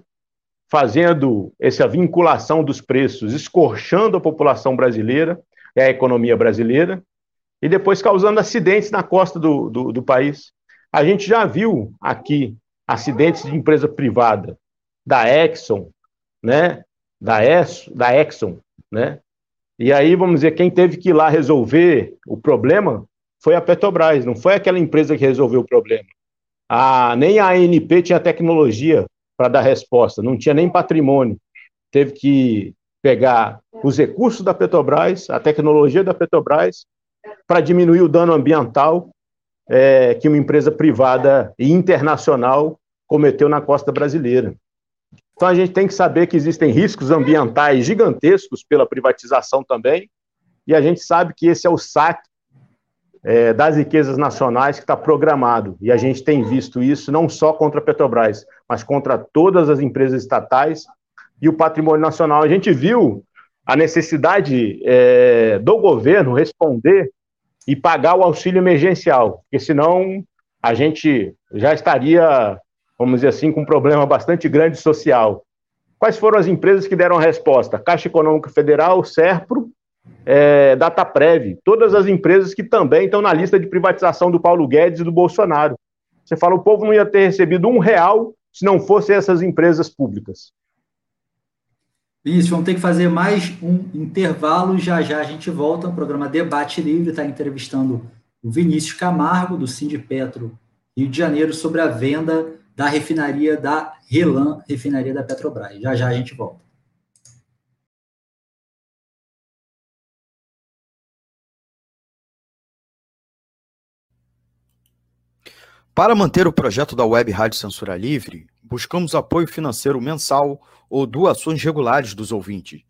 C: fazendo essa vinculação dos preços, escorchando a população brasileira e a economia brasileira, e depois causando acidentes na costa do, do, do país. A gente já viu aqui acidentes de empresa privada, da Exxon, né, da, es, da Exxon, né, e aí, vamos dizer, quem teve que ir lá resolver o problema foi a Petrobras, não foi aquela empresa que resolveu o problema. A, nem a ANP tinha tecnologia para dar resposta, não tinha nem patrimônio. Teve que pegar os recursos da Petrobras, a tecnologia da Petrobras, para diminuir o dano ambiental é, que uma empresa privada e internacional cometeu na costa brasileira. Então a gente tem que saber que existem riscos ambientais gigantescos pela privatização também, e a gente sabe que esse é o saque é, das riquezas nacionais que está programado. E a gente tem visto isso não só contra a Petrobras, mas contra todas as empresas estatais e o patrimônio nacional. A gente viu a necessidade é, do governo responder e pagar o auxílio emergencial, porque senão a gente já estaria, vamos dizer assim, com um problema bastante grande social. Quais foram as empresas que deram a resposta? Caixa Econômica Federal, Serpro é, Dataprev, todas as empresas que também estão na lista de privatização do Paulo Guedes e do Bolsonaro. Você fala, o povo não ia ter recebido um real se não fossem essas empresas públicas.
B: Isso, vamos ter que fazer mais um intervalo. Já já a gente volta. O programa Debate Livre está entrevistando o Vinícius Camargo, do Sindipetro Rio de Janeiro, sobre a venda da refinaria da Relan, refinaria da Petrobras. Já já a gente volta.
D: Para manter o projeto da Web Rádio Censura Livre, buscamos apoio financeiro mensal ou doações regulares dos ouvintes,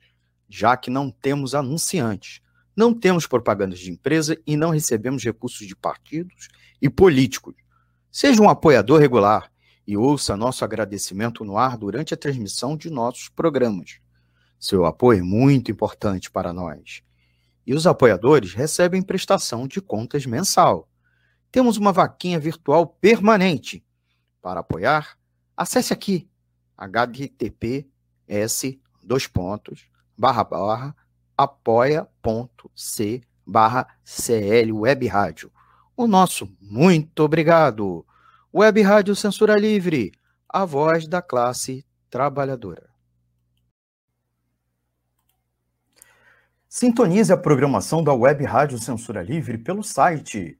D: já que não temos anunciantes, não temos propagandas de empresa e não recebemos recursos de partidos e políticos. Seja um apoiador regular e ouça nosso agradecimento no ar durante a transmissão de nossos programas. Seu apoio é muito importante para nós. E os apoiadores recebem prestação de contas mensal temos uma vaquinha virtual permanente. Para apoiar, acesse aqui https dois pontos barra barra apoia.c barra CL Web Rádio. O nosso muito obrigado. Web Rádio Censura Livre, a voz da classe trabalhadora. Sintonize a programação da Web Rádio Censura Livre pelo site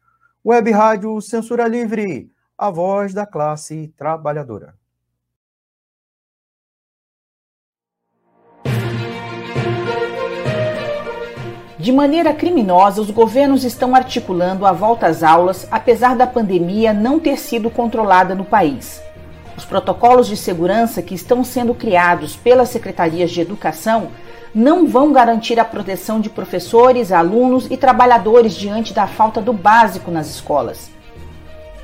D: Web Rádio Censura Livre, a voz da classe trabalhadora.
E: De maneira criminosa, os governos estão articulando a volta às aulas, apesar da pandemia não ter sido controlada no país. Os protocolos de segurança que estão sendo criados pelas secretarias de educação não vão garantir a proteção de professores, alunos e trabalhadores diante da falta do básico nas escolas.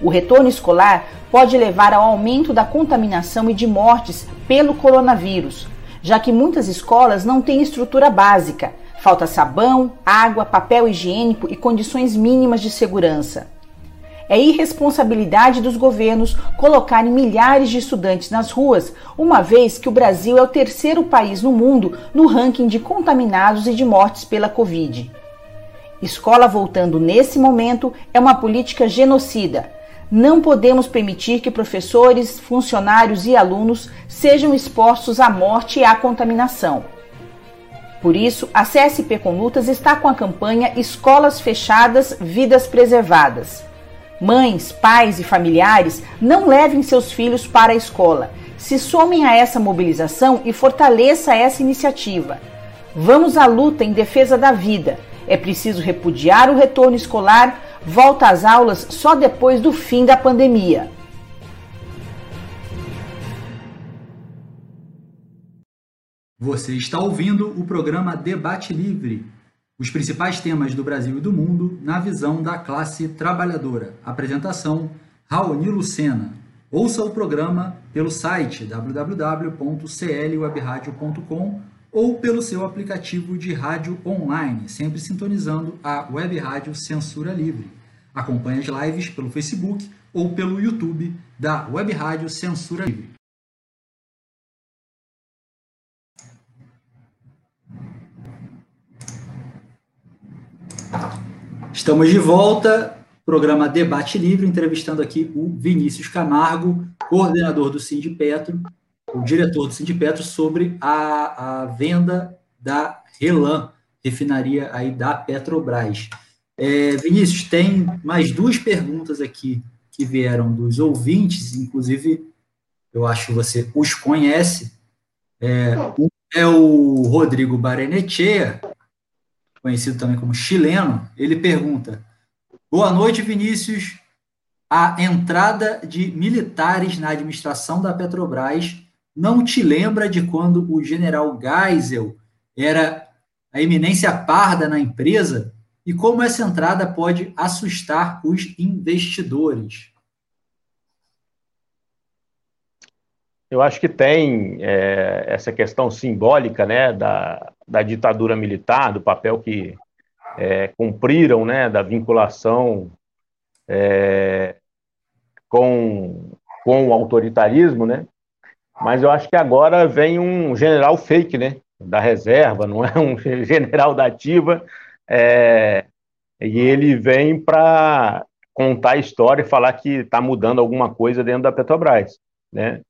E: O retorno escolar pode levar ao aumento da contaminação e de mortes pelo coronavírus, já que muitas escolas não têm estrutura básica Falta sabão, água, papel higiênico e condições mínimas de segurança. É irresponsabilidade dos governos colocarem milhares de estudantes nas ruas, uma vez que o Brasil é o terceiro país no mundo no ranking de contaminados e de mortes pela Covid. Escola voltando nesse momento é uma política genocida. Não podemos permitir que professores, funcionários e alunos sejam expostos à morte e à contaminação. Por isso, a CSP com Lutas está com a campanha Escolas Fechadas, Vidas Preservadas. Mães, pais e familiares não levem seus filhos para a escola. Se somem a essa mobilização e fortaleça essa iniciativa. Vamos à luta em defesa da vida. É preciso repudiar o retorno escolar, volta às aulas só depois do fim da pandemia.
B: Você está ouvindo o programa Debate Livre, os principais temas do Brasil e do mundo na visão da classe trabalhadora. Apresentação: Raoni Lucena. Ouça o programa pelo site www.clwebradio.com ou pelo seu aplicativo de rádio online, sempre sintonizando a Web Rádio Censura Livre. Acompanhe as lives pelo Facebook ou pelo YouTube da Web Rádio Censura Livre. Estamos de volta, programa Debate Livre, entrevistando aqui o Vinícius Camargo, coordenador do Sindipetro, o diretor do Sindipetro, sobre a, a venda da Relan, refinaria aí da Petrobras. É, Vinícius, tem mais duas perguntas aqui que vieram dos ouvintes, inclusive eu acho que você os conhece. É, um é o Rodrigo Barenechea, conhecido também como chileno, ele pergunta: Boa noite, Vinícius. A entrada de militares na administração da Petrobras não te lembra de quando o general Geisel era a eminência parda na empresa? E como essa entrada pode assustar os investidores?
C: Eu acho que tem é, essa questão simbólica né, da, da ditadura militar, do papel que é, cumpriram, né, da vinculação é, com, com o autoritarismo, né? Mas eu acho que agora vem um general fake, né? Da reserva, não é um general da ativa, é, e ele vem para contar a história e falar que está mudando alguma coisa dentro da Petrobras, né?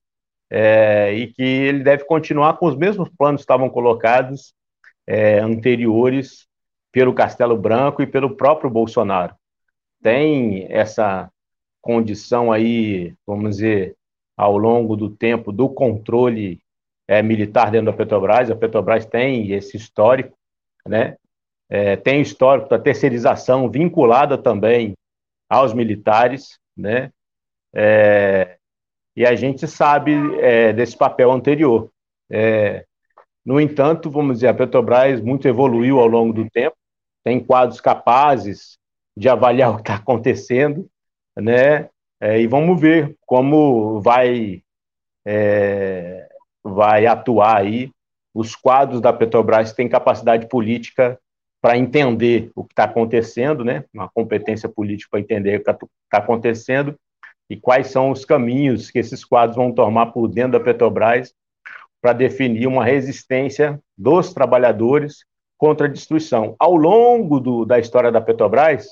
C: é, e que ele deve continuar com os mesmos planos que estavam colocados é, anteriores pelo Castelo Branco e pelo próprio Bolsonaro. Tem essa condição aí, vamos dizer, ao longo do tempo do controle é, militar dentro da Petrobras. A Petrobras tem esse histórico, né? É, tem histórico da terceirização vinculada também aos militares, né? É, e a gente sabe é, desse papel anterior. É, no entanto, vamos dizer, a Petrobras muito evoluiu ao longo do tempo, tem quadros capazes de avaliar o que está acontecendo, né? É, e vamos ver como vai é, vai atuar aí os quadros da Petrobras têm capacidade política para entender o que está acontecendo, né? Uma competência política para entender o que está tá acontecendo e quais são os caminhos que esses quadros vão tomar por dentro da Petrobras para definir uma resistência dos trabalhadores contra a destruição. Ao longo do, da história da Petrobras,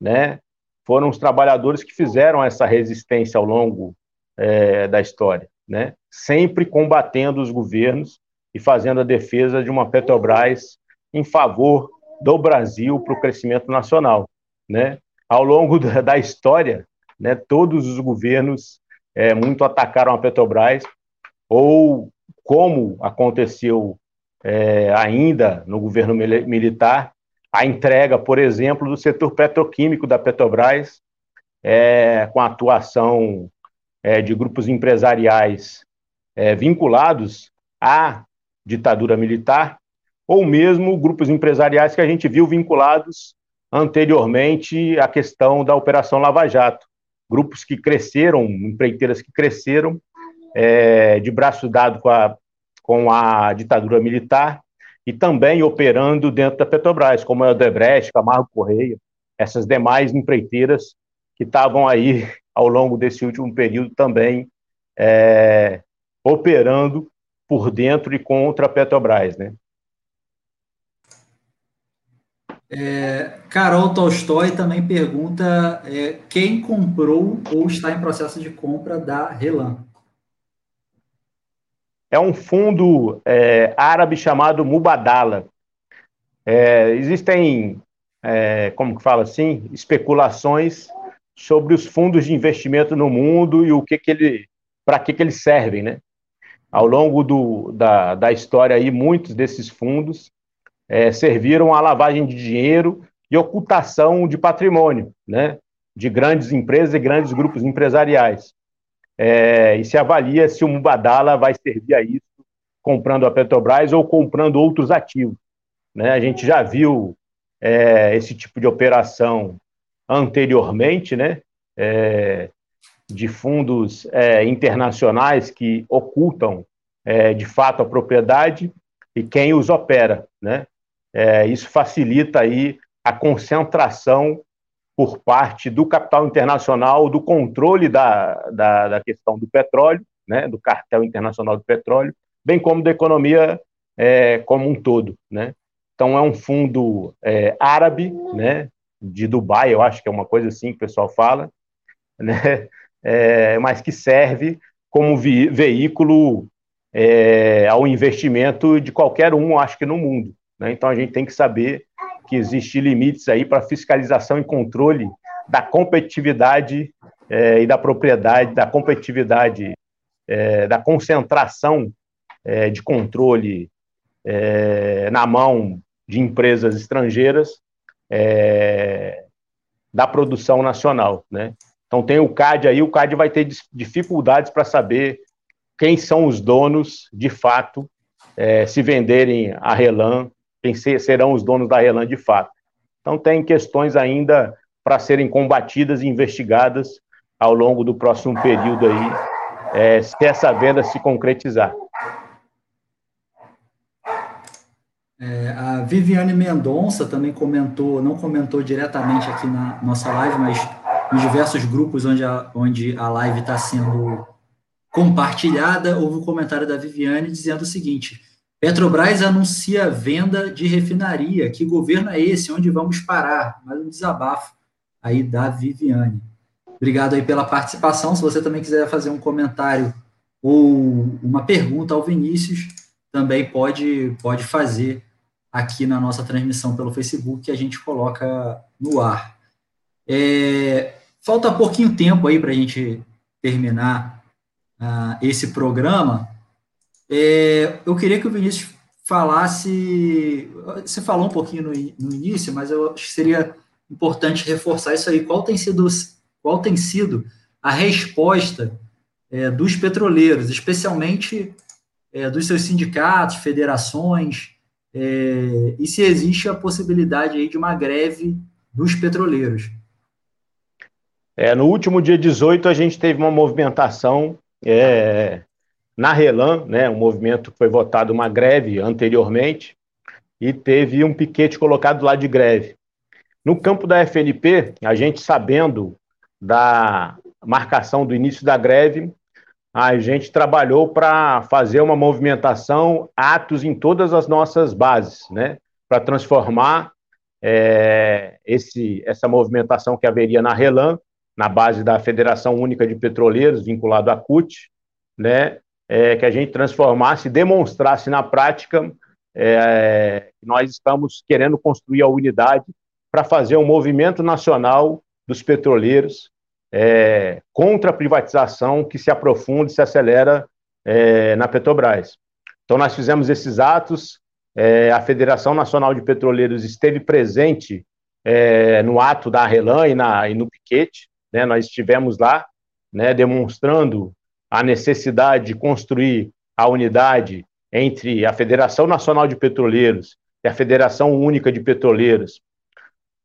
C: né, foram os trabalhadores que fizeram essa resistência ao longo é, da história, né, sempre combatendo os governos e fazendo a defesa de uma Petrobras em favor do Brasil para o crescimento nacional. Né. Ao longo da, da história, né, todos os governos é, muito atacaram a Petrobras, ou como aconteceu é, ainda no governo militar, a entrega, por exemplo, do setor petroquímico da Petrobras, é, com a atuação é, de grupos empresariais é, vinculados à ditadura militar, ou mesmo grupos empresariais que a gente viu vinculados anteriormente à questão da Operação Lava Jato. Grupos que cresceram, empreiteiras que cresceram, é, de braço dado com a, com a ditadura militar e também operando dentro da Petrobras, como a Odebrecht, Camargo Correia, essas demais empreiteiras que estavam aí ao longo desse último período também é, operando por dentro e contra a Petrobras, né?
B: É, Carol Tolstói também pergunta é, quem comprou ou está em processo de compra da Relan
C: é um fundo é, árabe chamado Mubadala. É, existem, é, como que fala assim, especulações sobre os fundos de investimento no mundo e o que, que ele, para que, que eles servem, né? Ao longo do, da, da história aí, muitos desses fundos é, serviram à lavagem de dinheiro e ocultação de patrimônio, né? De grandes empresas e grandes grupos empresariais é, e se avalia se o Mubadala vai servir a isso, comprando a Petrobras ou comprando outros ativos. Né? A gente já viu é, esse tipo de operação anteriormente, né? É, de fundos é, internacionais que ocultam é, de fato a propriedade e quem os opera, né? É, isso facilita aí a concentração por parte do capital internacional, do controle da, da, da questão do petróleo, né, do cartel internacional do petróleo, bem como da economia é, como um todo. Né? Então, é um fundo é, árabe, né, de Dubai, eu acho que é uma coisa assim que o pessoal fala, né, é, mas que serve como ve veículo é, ao investimento de qualquer um, acho que no mundo. Né? Então, a gente tem que saber que existem limites aí para fiscalização e controle da competitividade é, e da propriedade, da competitividade, é, da concentração é, de controle é, na mão de empresas estrangeiras é, da produção nacional, né? Então tem o CAD aí, o CAD vai ter dificuldades para saber quem são os donos de fato, é, se venderem a Relan quem serão os donos da Relan de fato. Então, tem questões ainda para serem combatidas e investigadas ao longo do próximo período aí, é, se essa venda se concretizar.
B: É, a Viviane Mendonça também comentou, não comentou diretamente aqui na nossa live, mas nos diversos grupos onde a, onde a live está sendo compartilhada, houve um comentário da Viviane dizendo o seguinte: Petrobras anuncia venda de refinaria. Que governo é esse? Onde vamos parar? Mais um desabafo aí da Viviane. Obrigado aí pela participação. Se você também quiser fazer um comentário ou uma pergunta ao Vinícius, também pode, pode fazer aqui na nossa transmissão pelo Facebook que a gente coloca no ar. É, falta pouquinho tempo aí para a gente terminar uh, esse programa, é, eu queria que o Vinícius falasse. Você falou um pouquinho no, no início, mas eu acho que seria importante reforçar isso aí. Qual tem sido, qual tem sido a resposta é, dos petroleiros, especialmente é, dos seus sindicatos, federações, é, e se existe a possibilidade aí de uma greve dos petroleiros?
C: É, no último dia 18, a gente teve uma movimentação é, na Relan, né, um movimento que foi votado uma greve anteriormente, e teve um piquete colocado lá de greve. No campo da FNP, a gente sabendo da marcação do início da greve, a gente trabalhou para fazer uma movimentação, atos em todas as nossas bases, né, para transformar é, esse, essa movimentação que haveria na Relan na base da Federação Única de Petroleiros, vinculado à CUT, né, é, que a gente transformasse, demonstrasse na prática é, que nós estamos querendo construir a unidade para fazer um movimento nacional dos petroleiros é, contra a privatização que se aprofunda e se acelera é, na Petrobras. Então, nós fizemos esses atos, é, a Federação Nacional de Petroleiros esteve presente é, no ato da Relan e, na, e no piquete, né, nós estivemos lá, né, demonstrando a necessidade de construir a unidade entre a Federação Nacional de Petroleiros e a Federação Única de Petroleiros,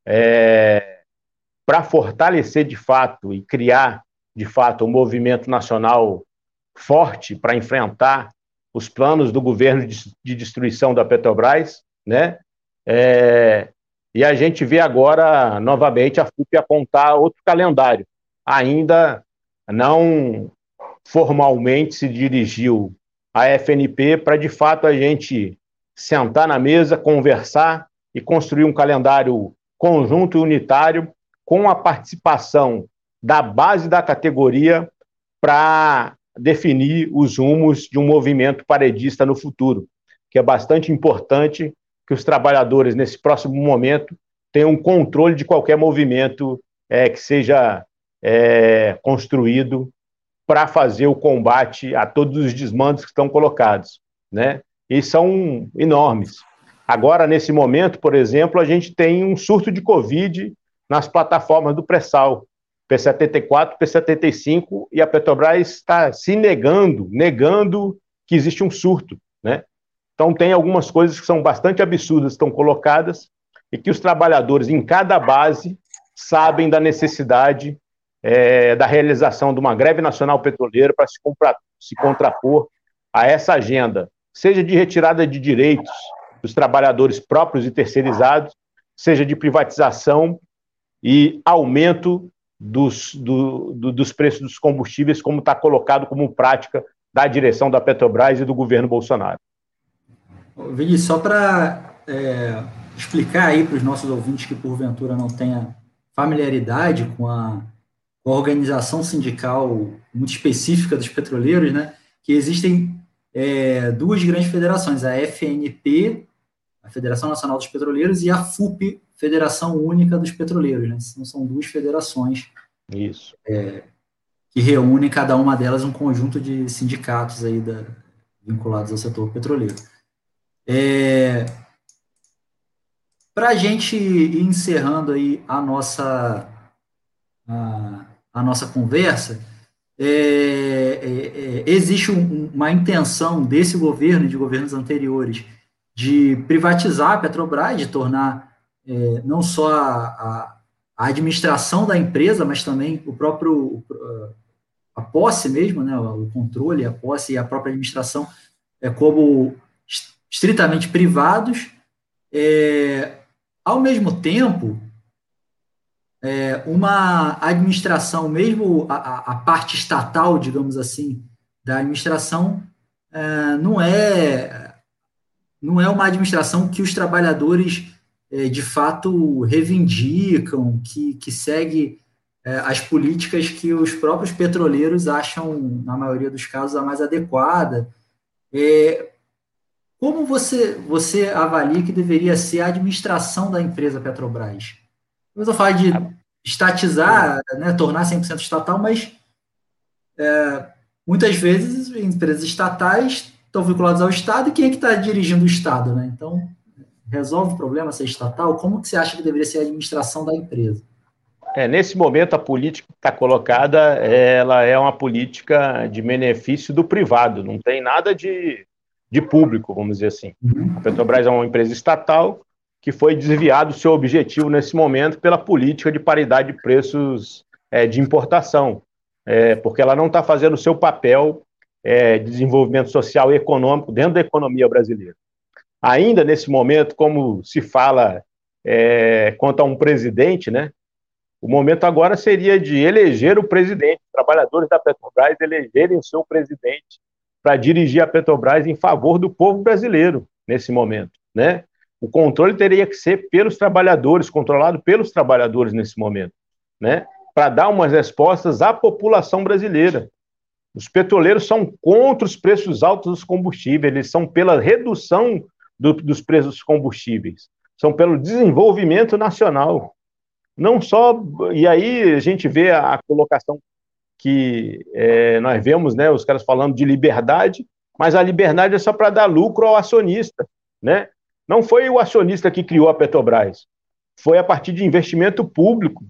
C: é, para fortalecer de fato e criar de fato um movimento nacional forte para enfrentar os planos do governo de, de destruição da Petrobras, né? É, e a gente vê agora, novamente, a FUP apontar outro calendário. Ainda não formalmente se dirigiu à FNP para, de fato, a gente sentar na mesa, conversar e construir um calendário conjunto e unitário com a participação da base da categoria para definir os rumos de um movimento paredista no futuro, que é bastante importante que os trabalhadores, nesse próximo momento, tenham controle de qualquer movimento é, que seja é, construído para fazer o combate a todos os desmandos que estão colocados, né? E são enormes. Agora, nesse momento, por exemplo, a gente tem um surto de Covid nas plataformas do pré-sal, P74, P75, e a Petrobras está se negando, negando que existe um surto, né? Então, tem algumas coisas que são bastante absurdas, estão colocadas, e que os trabalhadores em cada base sabem da necessidade é, da realização de uma greve nacional petroleira para se, se contrapor a essa agenda, seja de retirada de direitos dos trabalhadores próprios e terceirizados, seja de privatização e aumento dos, do, do, dos preços dos combustíveis, como está colocado como prática da direção da Petrobras e do governo Bolsonaro.
B: Vini, só para é, explicar aí para os nossos ouvintes que porventura não tenha familiaridade com a, organização sindical muito específica dos petroleiros, né? Que existem é, duas grandes federações, a FNP, a Federação Nacional dos Petroleiros, e a FUP, Federação Única dos Petroleiros, né? São, são duas federações.
C: Isso.
B: É, que reúnem cada uma delas um conjunto de sindicatos aí da, vinculados ao setor petroleiro. É, Para a gente ir encerrando aí a nossa, a, a nossa conversa, é, é, é, existe um, uma intenção desse governo e de governos anteriores de privatizar a Petrobras, de tornar é, não só a, a, administração da empresa, mas também o próprio a posse mesmo, né, o controle, a posse e a própria administração é como estritamente privados, é, ao mesmo tempo, é, uma administração, mesmo a, a, parte estatal, digamos assim, da administração, é, não é não é uma administração que os trabalhadores é, de fato reivindicam, que, que segue é, as políticas que os próprios petroleiros acham, na maioria dos casos, a mais adequada. É, como você, você avalia que deveria ser a administração da empresa Petrobras? Eu falando de estatizar, né, tornar 100% estatal, mas é, muitas vezes empresas estatais estão vinculadas ao Estado e quem é que está dirigindo o Estado, né? Então, resolve o problema ser estatal? Como que você acha que deveria ser a administração da empresa?
C: É, nesse momento, a política que está colocada, ela é uma política de benefício do privado, não tem nada de, de público, vamos dizer assim. Uhum. A Petrobras é uma empresa estatal que foi desviado seu objetivo nesse momento pela política de paridade de preços é, de importação, é, porque ela não está fazendo o seu papel é, de desenvolvimento social e econômico dentro da economia brasileira. Ainda nesse momento, como se fala é, quanto a um presidente, né? O momento agora seria de eleger o presidente, os trabalhadores da Petrobras elegerem o seu presidente para dirigir a Petrobras em favor do povo brasileiro nesse momento, né? O controle teria que ser pelos trabalhadores, controlado pelos trabalhadores nesse momento, né? Para dar umas respostas à população brasileira. Os petroleiros são contra os preços altos dos combustíveis, eles são pela redução do, dos preços dos combustíveis, são pelo desenvolvimento nacional. Não só. E aí a gente vê a, a colocação que é, nós vemos, né, os caras falando de liberdade, mas a liberdade é só para dar lucro ao acionista, né? Não foi o acionista que criou a Petrobras, foi a partir de investimento público,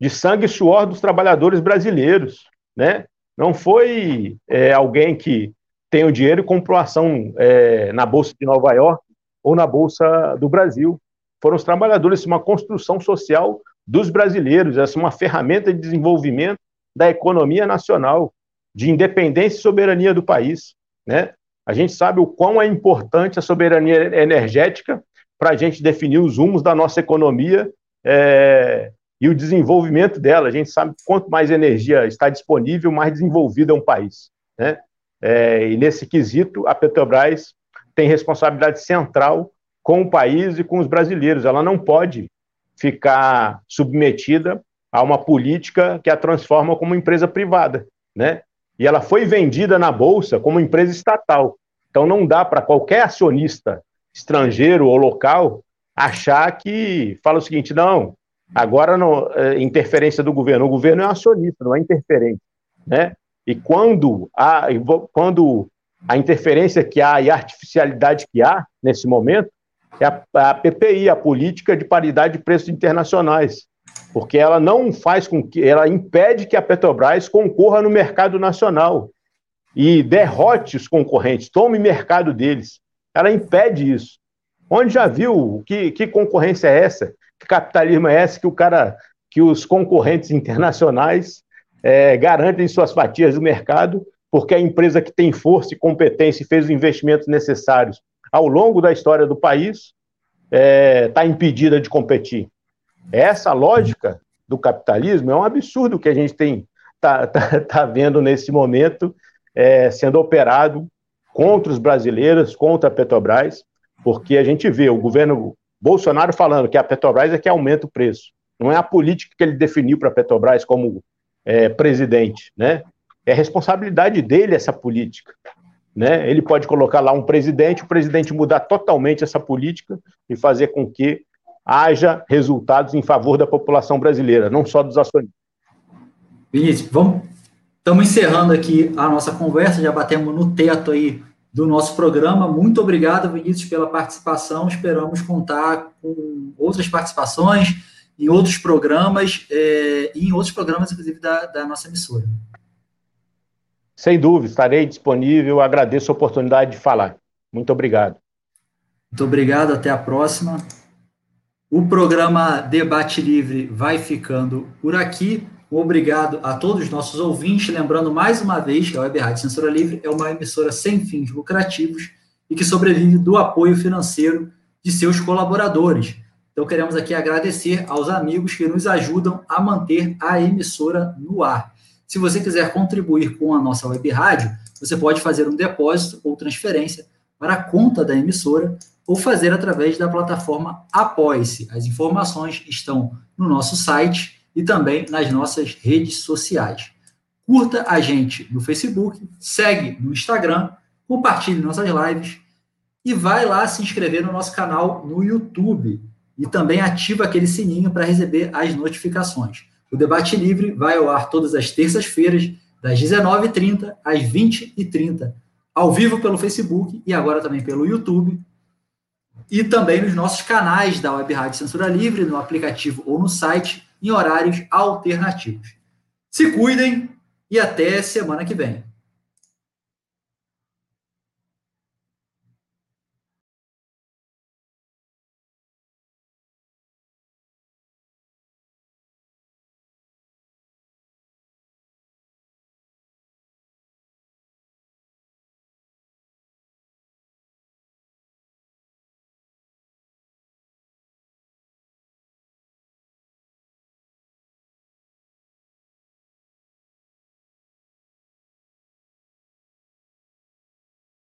C: de sangue e suor dos trabalhadores brasileiros, né? Não foi é, alguém que tem o dinheiro e comprou ação é, na Bolsa de Nova York ou na Bolsa do Brasil. Foram os trabalhadores, uma construção social dos brasileiros, essa é uma ferramenta de desenvolvimento da economia nacional, de independência e soberania do país. Né? A gente sabe o quão é importante a soberania energética para a gente definir os rumos da nossa economia é, e o desenvolvimento dela. A gente sabe que quanto mais energia está disponível, mais desenvolvido é um país. Né? É, e nesse quesito, a Petrobras tem responsabilidade central com o país e com os brasileiros. Ela não pode ficar submetida a uma política que a transforma como empresa privada, né? E ela foi vendida na bolsa como empresa estatal. Então não dá para qualquer acionista estrangeiro ou local achar que fala o seguinte, não, agora não, é, interferência do governo, o governo é acionista, não é interferente, né? E quando a, quando a interferência que há e a artificialidade que há nesse momento é a, a PPI, a Política de Paridade de Preços Internacionais, porque ela não faz com que, ela impede que a Petrobras concorra no mercado nacional e derrote os concorrentes, tome mercado deles. Ela impede isso. Onde já viu que, que concorrência é essa? Que capitalismo é esse que o cara, que os concorrentes internacionais é, garantem suas fatias do mercado porque a empresa que tem força e competência e fez os investimentos necessários ao longo da história do país está é, tá impedida de competir. Essa lógica do capitalismo é um absurdo que a gente tem tá, tá, tá vendo nesse momento é, sendo operado contra os brasileiros, contra a Petrobras, porque a gente vê o governo Bolsonaro falando que a Petrobras é que aumenta o preço. Não é a política que ele definiu para a Petrobras como é, presidente, né? É responsabilidade dele essa política. Né? Ele pode colocar lá um presidente, o presidente mudar totalmente essa política e fazer com que haja resultados em favor da população brasileira, não só dos acionistas.
B: Vinícius, vamos. Estamos encerrando aqui a nossa conversa, já batemos no teto aí do nosso programa. Muito obrigado, Vinícius, pela participação. Esperamos contar com outras participações em outros programas é, e em outros programas, inclusive, da, da nossa emissora.
C: Sem dúvida, estarei disponível. Agradeço a oportunidade de falar. Muito obrigado.
B: Muito obrigado, até a próxima. O programa Debate Livre vai ficando por aqui. Obrigado a todos os nossos ouvintes. Lembrando mais uma vez que a Web Rádio Censura Livre é uma emissora sem fins lucrativos e que sobrevive do apoio financeiro de seus colaboradores. Então, queremos aqui agradecer aos amigos que nos ajudam a manter a emissora no ar. Se você quiser contribuir com a nossa web rádio, você pode fazer um depósito ou transferência para a conta da emissora ou fazer através da plataforma Apoie-se. As informações estão no nosso site e também nas nossas redes sociais. Curta a gente no Facebook, segue no Instagram, compartilhe nossas lives e vai lá se inscrever no nosso canal no YouTube e também ativa aquele sininho para receber as notificações. O Debate Livre vai ao ar todas as terças-feiras, das 19h30 às 20h30, ao vivo pelo Facebook e agora também pelo YouTube. E também nos nossos canais da Web Rádio Censura Livre, no aplicativo ou no site, em horários alternativos. Se cuidem e até semana que vem.